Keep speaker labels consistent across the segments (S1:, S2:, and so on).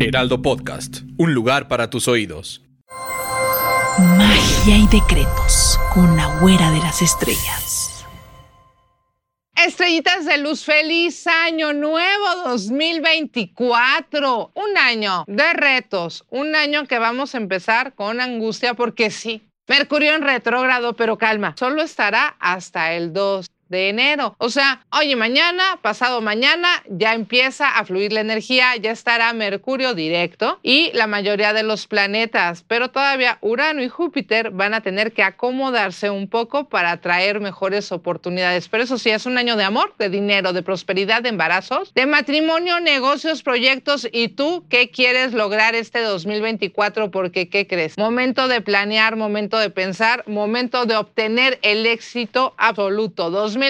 S1: Heraldo Podcast, un lugar para tus oídos.
S2: Magia y decretos con la güera de las estrellas.
S3: Estrellitas de luz, feliz año nuevo 2024. Un año de retos, un año que vamos a empezar con angustia porque sí. Mercurio en retrógrado, pero calma, solo estará hasta el 2 enero. O sea, oye, mañana, pasado mañana, ya empieza a fluir la energía, ya estará Mercurio directo y la mayoría de los planetas, pero todavía Urano y Júpiter van a tener que acomodarse un poco para atraer mejores oportunidades. Pero eso sí, es un año de amor, de dinero, de prosperidad, de embarazos, de matrimonio, negocios, proyectos. ¿Y tú qué quieres lograr este 2024? Porque, ¿qué crees? Momento de planear, momento de pensar, momento de obtener el éxito absoluto. 2024,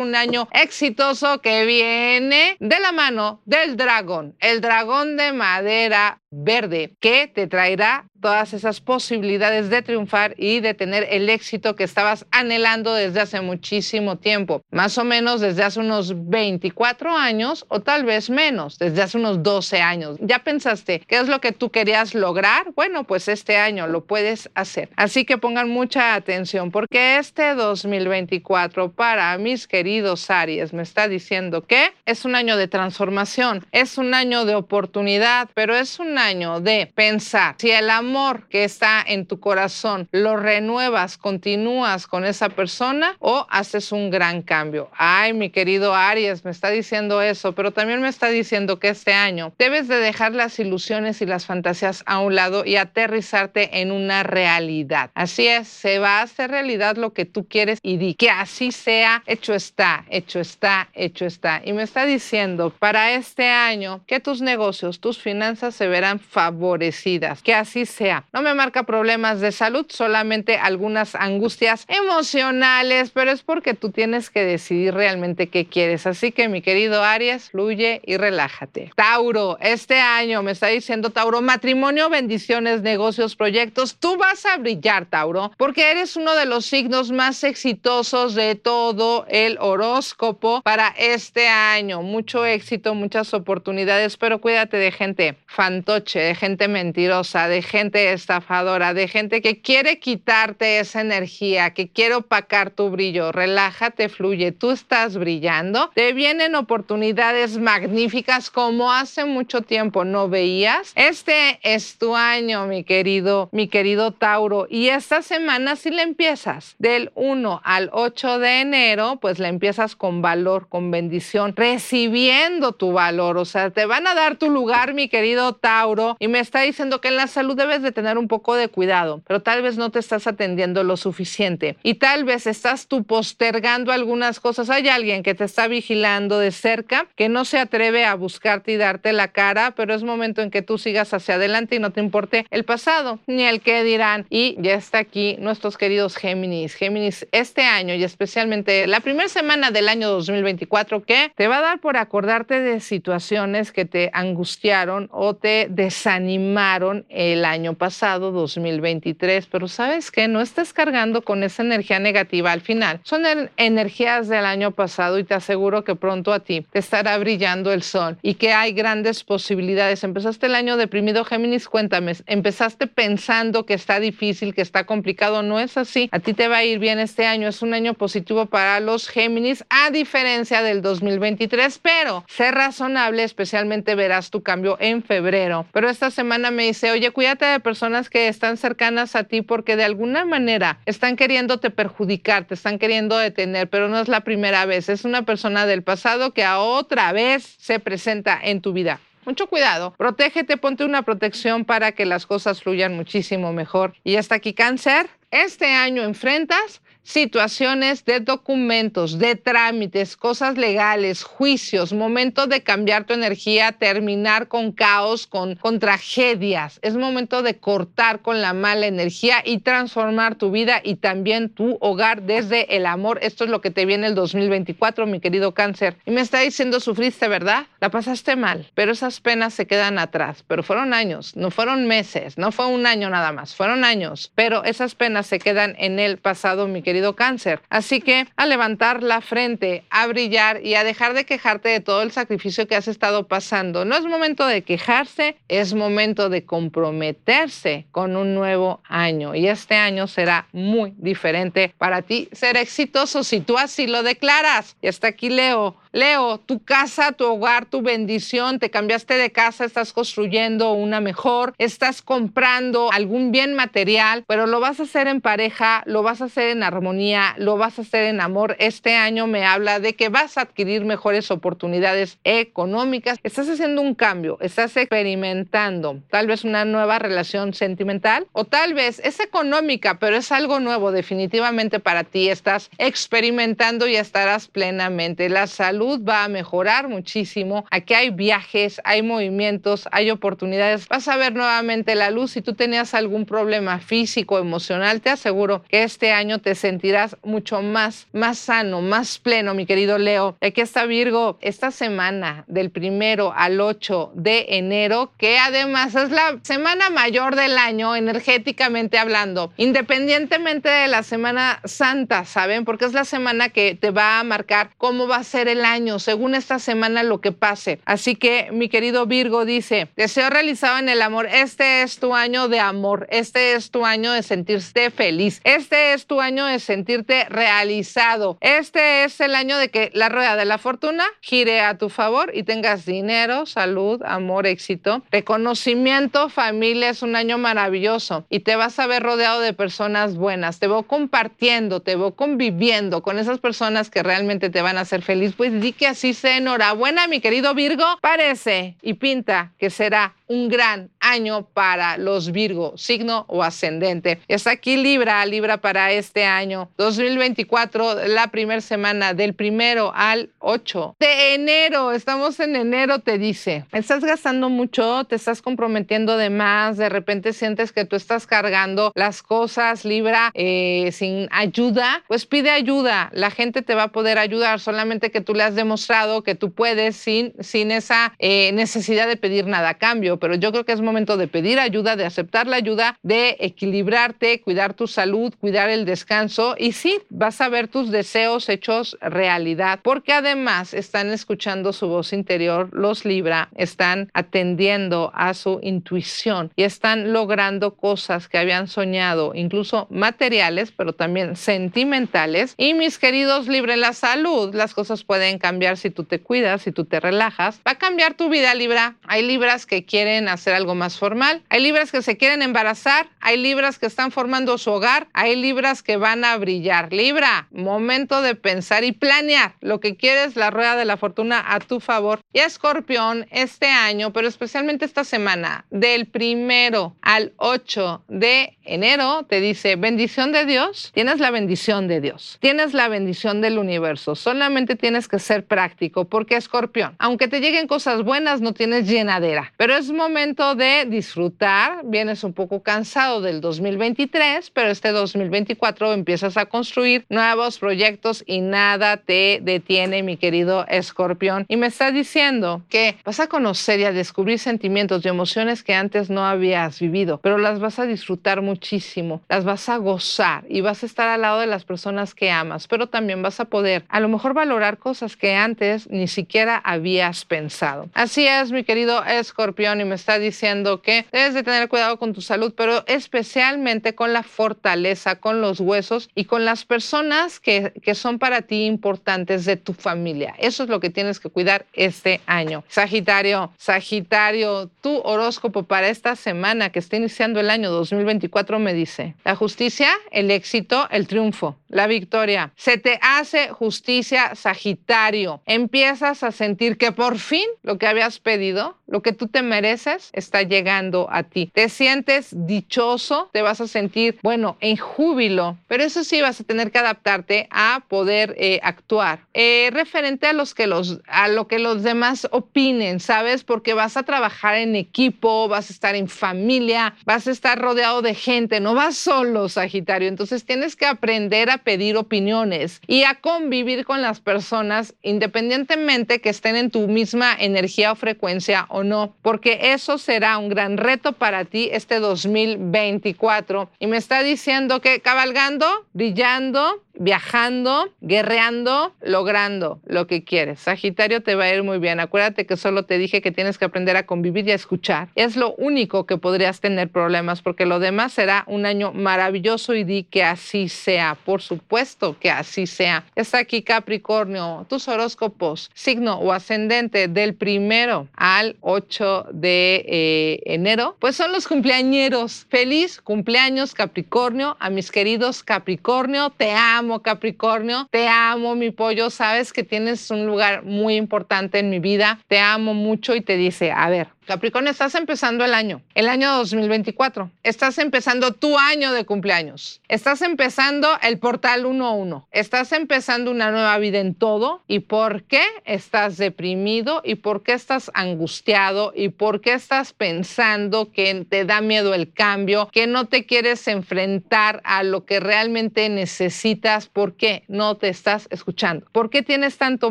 S3: un año exitoso que viene de la mano del dragón, el dragón de madera verde, que te traerá todas esas posibilidades de triunfar y de tener el éxito que estabas anhelando desde hace muchísimo tiempo, más o menos desde hace unos 24 años o tal vez menos, desde hace unos 12 años. ¿Ya pensaste qué es lo que tú querías lograr? Bueno, pues este año lo puedes hacer. Así que pongan mucha atención porque este 2024 para mis queridos Aries me está diciendo que es un año de transformación, es un año de oportunidad, pero es un año de pensar si el amor que está en tu corazón lo renuevas, continúas con esa persona o haces un gran cambio. Ay, mi querido Aries, me está diciendo eso, pero también me está diciendo que este año debes de dejar las ilusiones y las fantasías a un lado y aterrizarte en una realidad. Así es, se va a hacer realidad lo que tú quieres y di que así sea, hecho está, hecho está, hecho está. Y me está diciendo para este año que tus negocios, tus finanzas se verán favorecidas, que así sea no me marca problemas de salud, solamente algunas angustias emocionales, pero es porque tú tienes que decidir realmente qué quieres. Así que mi querido Aries, fluye y relájate. Tauro, este año me está diciendo Tauro, matrimonio, bendiciones, negocios, proyectos. Tú vas a brillar, Tauro, porque eres uno de los signos más exitosos de todo el horóscopo para este año. Mucho éxito, muchas oportunidades, pero cuídate de gente fantoche, de gente mentirosa, de gente estafadora, de gente que quiere quitarte esa energía, que quiere opacar tu brillo. Relájate, fluye. Tú estás brillando. Te vienen oportunidades magníficas como hace mucho tiempo no veías. Este es tu año, mi querido, mi querido Tauro. Y esta semana si le empiezas del 1 al 8 de enero, pues le empiezas con valor, con bendición, recibiendo tu valor. O sea, te van a dar tu lugar, mi querido Tauro. Y me está diciendo que en la salud debes de tener un poco de cuidado, pero tal vez no te estás atendiendo lo suficiente y tal vez estás tú postergando algunas cosas. Hay alguien que te está vigilando de cerca, que no se atreve a buscarte y darte la cara, pero es momento en que tú sigas hacia adelante y no te importe el pasado ni el que dirán. Y ya está aquí nuestros queridos Géminis. Géminis, este año y especialmente la primera semana del año 2024 que te va a dar por acordarte de situaciones que te angustiaron o te desanimaron el año pasado, 2023. Pero sabes que no estás cargando con esa energía negativa al final. Son energías del año pasado y te aseguro que pronto a ti te estará brillando el sol y que hay grandes posibilidades. Empezaste el año deprimido, Géminis, cuéntame, empezaste pensando que está difícil, que está complicado. No es así. A ti te va a ir bien este año. Es un año positivo para los Géminis, a diferencia del 2023, pero sé razonable, especialmente verás tu cambio en febrero. Pero esta semana me dice, oye, cuídate de personas que están cercanas a ti porque de alguna manera están queriéndote perjudicar, te están queriendo detener, pero no es la primera vez. Es una persona del pasado que a otra vez se presenta en tu vida. Mucho cuidado, protégete, ponte una protección para que las cosas fluyan muchísimo mejor. Y hasta aquí cáncer, este año enfrentas situaciones de documentos, de trámites, cosas legales, juicios, momento de cambiar tu energía, terminar con caos, con, tragedias. Es momento de cortar con la mala energía y transformar tu vida y también tu hogar desde el amor. Esto es lo que te viene el 2024, mi querido cáncer. Y me está diciendo, sufriste, ¿verdad? La pasaste mal, pero esas penas se quedan atrás. Pero fueron años, no fueron meses, no fue un año nada más, fueron años. Pero esas penas se quedan en el pasado, mi querido cáncer. Así que a levantar la frente, a brillar y a dejar de quejarte de todo el sacrificio que has estado pasando. No es momento de quejarse, es momento de comprometerse con un nuevo año. Y este año será muy diferente para ti ser exitoso si tú así lo declaras. Y hasta aquí leo Leo, tu casa, tu hogar, tu bendición, te cambiaste de casa, estás construyendo una mejor, estás comprando algún bien material, pero lo vas a hacer en pareja, lo vas a hacer en armonía, lo vas a hacer en amor. Este año me habla de que vas a adquirir mejores oportunidades económicas. Estás haciendo un cambio, estás experimentando tal vez una nueva relación sentimental o tal vez es económica, pero es algo nuevo definitivamente para ti. Estás experimentando y estarás plenamente. La salud va a mejorar muchísimo. Aquí hay viajes, hay movimientos, hay oportunidades. Vas a ver nuevamente la luz. Si tú tenías algún problema físico, emocional, te aseguro que este año te sentirás mucho más, más sano, más pleno, mi querido Leo. Aquí está Virgo, esta semana del primero al 8 de enero, que además es la semana mayor del año energéticamente hablando, independientemente de la Semana Santa, ¿saben? Porque es la semana que te va a marcar cómo va a ser el año según esta semana lo que pase. Así que mi querido Virgo dice, deseo realizado en el amor, este es tu año de amor, este es tu año de sentirte feliz, este es tu año de sentirte realizado, este es el año de que la rueda de la fortuna gire a tu favor y tengas dinero, salud, amor, éxito, reconocimiento, familia, es un año maravilloso y te vas a ver rodeado de personas buenas, te voy compartiendo, te voy conviviendo con esas personas que realmente te van a hacer feliz, pues que así sea. Enhorabuena, mi querido Virgo. Parece y pinta que será un gran año para los Virgo, signo o ascendente. Está aquí Libra, Libra para este año 2024, la primera semana del primero al 8 de enero. Estamos en enero, te dice. Estás gastando mucho, te estás comprometiendo de más, de repente sientes que tú estás cargando las cosas, Libra, eh, sin ayuda, pues pide ayuda. La gente te va a poder ayudar, solamente que tú le has demostrado que tú puedes sin, sin esa eh, necesidad de pedir nada a cambio pero yo creo que es momento de pedir ayuda, de aceptar la ayuda, de equilibrarte, cuidar tu salud, cuidar el descanso y sí, vas a ver tus deseos hechos realidad, porque además están escuchando su voz interior, los Libra, están atendiendo a su intuición y están logrando cosas que habían soñado, incluso materiales, pero también sentimentales. Y mis queridos Libra, en la salud, las cosas pueden cambiar si tú te cuidas, si tú te relajas. Va a cambiar tu vida, Libra. Hay Libras que quieren quieren hacer algo más formal, hay libras que se quieren embarazar, hay libras que están formando su hogar, hay libras que van a brillar. Libra, momento de pensar y planear lo que quieres, la rueda de la fortuna a tu favor. Y escorpión, este año, pero especialmente esta semana, del primero al 8 de enero, te dice, bendición de Dios, tienes la bendición de Dios, tienes la bendición del universo, solamente tienes que ser práctico, porque escorpión, aunque te lleguen cosas buenas, no tienes llenadera, pero es momento de disfrutar. Vienes un poco cansado del 2023, pero este 2024 empiezas a construir nuevos proyectos y nada te detiene, mi querido escorpión. Y me está diciendo que vas a conocer y a descubrir sentimientos y emociones que antes no habías vivido, pero las vas a disfrutar muchísimo, las vas a gozar y vas a estar al lado de las personas que amas, pero también vas a poder a lo mejor valorar cosas que antes ni siquiera habías pensado. Así es, mi querido escorpión, y me está diciendo que debes de tener cuidado con tu salud, pero especialmente con la fortaleza, con los huesos y con las personas que, que son para ti importantes de tu familia. Eso es lo que tienes que cuidar este año. Sagitario, Sagitario, tu horóscopo para esta semana que está iniciando el año 2024 me dice, la justicia, el éxito, el triunfo, la victoria. Se te hace justicia, Sagitario. Empiezas a sentir que por fin lo que habías pedido, lo que tú te mereces, está llegando a ti. Te sientes dichoso, te vas a sentir, bueno, en júbilo, pero eso sí vas a tener que adaptarte a poder eh, actuar. Eh, referente a, los que los, a lo que los demás opinen, ¿sabes? Porque vas a trabajar en equipo, vas a estar en familia, vas a estar rodeado de gente, no vas solo, Sagitario. Entonces tienes que aprender a pedir opiniones y a convivir con las personas independientemente que estén en tu misma energía o frecuencia o no, porque eso será un gran reto para ti este 2024. Y me está diciendo que cabalgando, brillando, viajando, guerreando, logrando lo que quieres. Sagitario te va a ir muy bien. Acuérdate que solo te dije que tienes que aprender a convivir y a escuchar. Es lo único que podrías tener problemas porque lo demás será un año maravilloso y di que así sea. Por supuesto que así sea. Está aquí Capricornio, tus horóscopos, signo o ascendente del primero al 8 de eh, enero, pues son los cumpleañeros. Feliz cumpleaños Capricornio, a mis queridos Capricornio, te amo Capricornio, te amo mi pollo, sabes que tienes un lugar muy importante en mi vida, te amo mucho y te dice, a ver, Capricornio, estás empezando el año, el año 2024. Estás empezando tu año de cumpleaños. Estás empezando el portal 1-1. Estás empezando una nueva vida en todo. ¿Y por qué estás deprimido? ¿Y por qué estás angustiado? ¿Y por qué estás pensando que te da miedo el cambio? Que no te quieres enfrentar a lo que realmente necesitas. ¿Por qué no te estás escuchando? ¿Por qué tienes tanto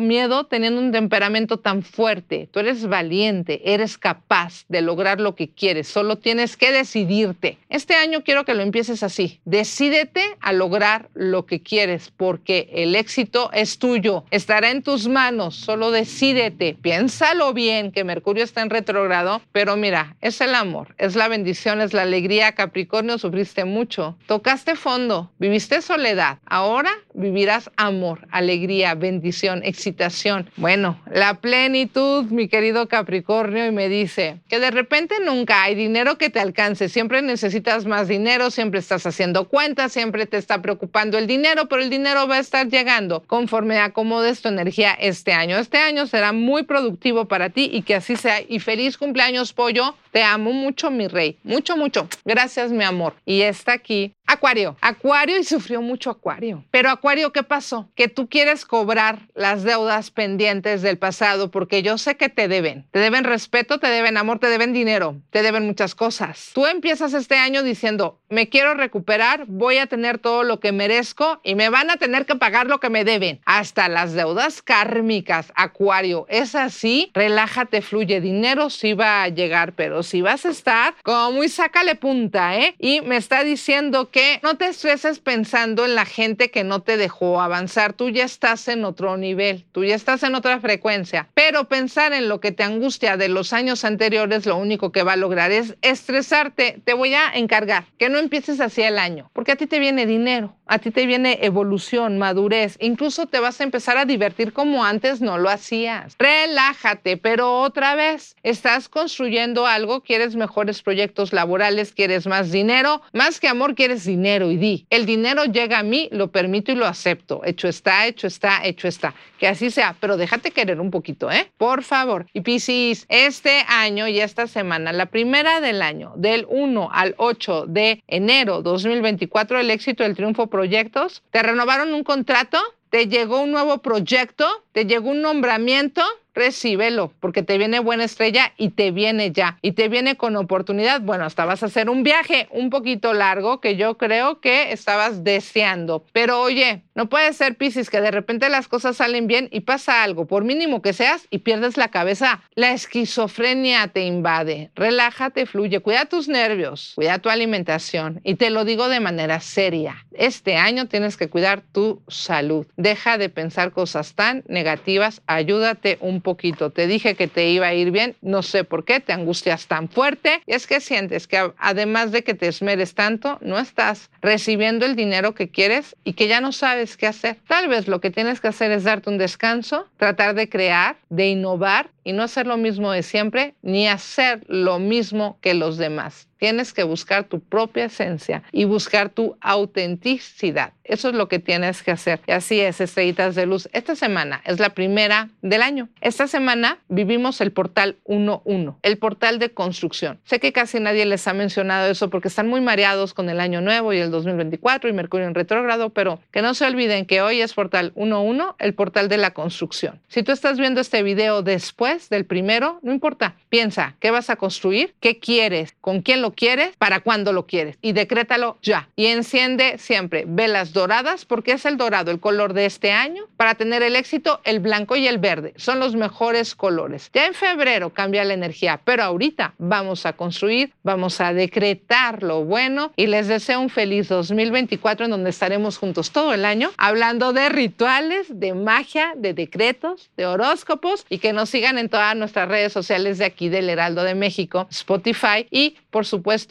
S3: miedo teniendo un temperamento tan fuerte? Tú eres valiente, eres capaz paz de lograr lo que quieres, solo tienes que decidirte. Este año quiero que lo empieces así. Decídete a lograr lo que quieres porque el éxito es tuyo, estará en tus manos, solo decídete, piénsalo bien que Mercurio está en retrogrado, pero mira, es el amor, es la bendición, es la alegría. Capricornio, sufriste mucho, tocaste fondo, viviste soledad, ahora vivirás amor, alegría, bendición, excitación. Bueno, la plenitud, mi querido Capricornio, y me dice, que de repente nunca hay dinero que te alcance, siempre necesitas más dinero, siempre estás haciendo cuentas, siempre te está preocupando el dinero, pero el dinero va a estar llegando conforme acomodes tu energía este año. Este año será muy productivo para ti y que así sea. Y feliz cumpleaños, pollo. Te amo mucho, mi rey. Mucho, mucho. Gracias, mi amor. Y está aquí Acuario, Acuario y sufrió mucho Acuario. Pero Acuario, ¿qué pasó? Que tú quieres cobrar las deudas pendientes del pasado porque yo sé que te deben. Te deben respeto, te deben amor, te deben dinero, te deben muchas cosas. Tú empiezas este año diciendo, me quiero recuperar, voy a tener todo lo que merezco y me van a tener que pagar lo que me deben. Hasta las deudas kármicas, Acuario. Es así, relájate, fluye. Dinero sí va a llegar, pero si vas a estar como muy sácale punta, ¿eh? Y me está diciendo que no te estreses pensando en la gente que no te dejó avanzar. Tú ya estás en otro nivel, tú ya estás en otra frecuencia. Pero pensar en lo que te angustia de los años anteriores, lo único que va a lograr es estresarte. Te voy a encargar que no empieces así el año, porque a ti te viene dinero, a ti te viene evolución, madurez. Incluso te vas a empezar a divertir como antes no lo hacías. Relájate, pero otra vez estás construyendo algo, quieres mejores proyectos laborales, quieres más dinero, más que amor, quieres dinero y di, el dinero llega a mí, lo permito y lo acepto. Hecho está, hecho está, hecho está. Que así sea, pero déjate querer un poquito, ¿eh? Por favor. Y Piscis, este año y esta semana, la primera del año, del 1 al 8 de enero 2024, el éxito, el triunfo, proyectos, te renovaron un contrato, te llegó un nuevo proyecto, te llegó un nombramiento, recíbelo, porque te viene buena estrella y te viene ya, y te viene con oportunidad. Bueno, hasta vas a hacer un viaje un poquito largo que yo creo que estabas deseando. Pero oye, no puede ser, Piscis, que de repente las cosas salen bien y pasa algo, por mínimo que seas, y pierdes la cabeza. La esquizofrenia te invade. Relájate, fluye, cuida tus nervios, cuida tu alimentación. Y te lo digo de manera seria. Este año tienes que cuidar tu salud. Deja de pensar cosas tan negativas. Ayúdate un poquito. Te dije que te iba a ir bien. No sé por qué te angustias tan fuerte. Y es que sientes que además de que te esmeres tanto, no estás recibiendo el dinero que quieres y que ya no sabes qué hacer. Tal vez lo que tienes que hacer es darte un descanso, tratar de crear, de innovar y no hacer lo mismo de siempre ni hacer lo mismo que los demás. Tienes que buscar tu propia esencia y buscar tu autenticidad. Eso es lo que tienes que hacer. Y así es, estrellitas de luz. Esta semana es la primera del año. Esta semana vivimos el portal 1.1, el portal de construcción. Sé que casi nadie les ha mencionado eso porque están muy mareados con el año nuevo y el 2024 y Mercurio en retrógrado, pero que no se olviden que hoy es portal 1.1, el portal de la construcción. Si tú estás viendo este video después del primero, no importa. Piensa, ¿qué vas a construir? ¿Qué quieres? ¿Con quién lo quieres? ¿Para cuándo lo quieres? Y decrétalo ya. Y enciende siempre velas doradas porque es el dorado el color de este año. Para tener el éxito, el blanco y el verde son los mejores colores. Ya en febrero cambia la energía, pero ahorita vamos a construir, vamos a decretar lo bueno y les deseo un feliz 2024 en donde estaremos juntos todo el año hablando de rituales, de magia, de decretos, de horóscopos y que nos sigan en todas nuestras redes sociales de aquí del Heraldo de México, Spotify y por supuesto, pues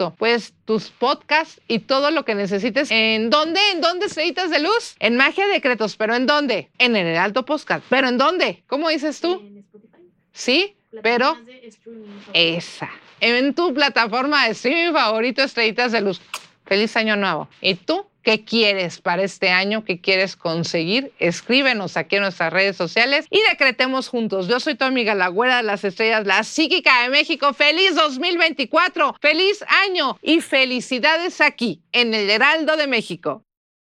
S3: tus podcasts y todo lo que necesites. ¿En dónde? ¿En dónde, estrellitas de luz? En Magia Decretos, pero ¿en dónde? En el Heraldo Podcast. ¿Pero en dónde? ¿Cómo dices tú? En Spotify. Sí, pero esa. En tu plataforma de streaming favorito, estrellitas de luz. Feliz año nuevo. ¿Y tú? ¿Qué quieres para este año? ¿Qué quieres conseguir? Escríbenos aquí en nuestras redes sociales y decretemos juntos. Yo soy tu amiga La Güera de las Estrellas, la psíquica de México. ¡Feliz 2024! ¡Feliz año! Y felicidades aquí en el Heraldo de México.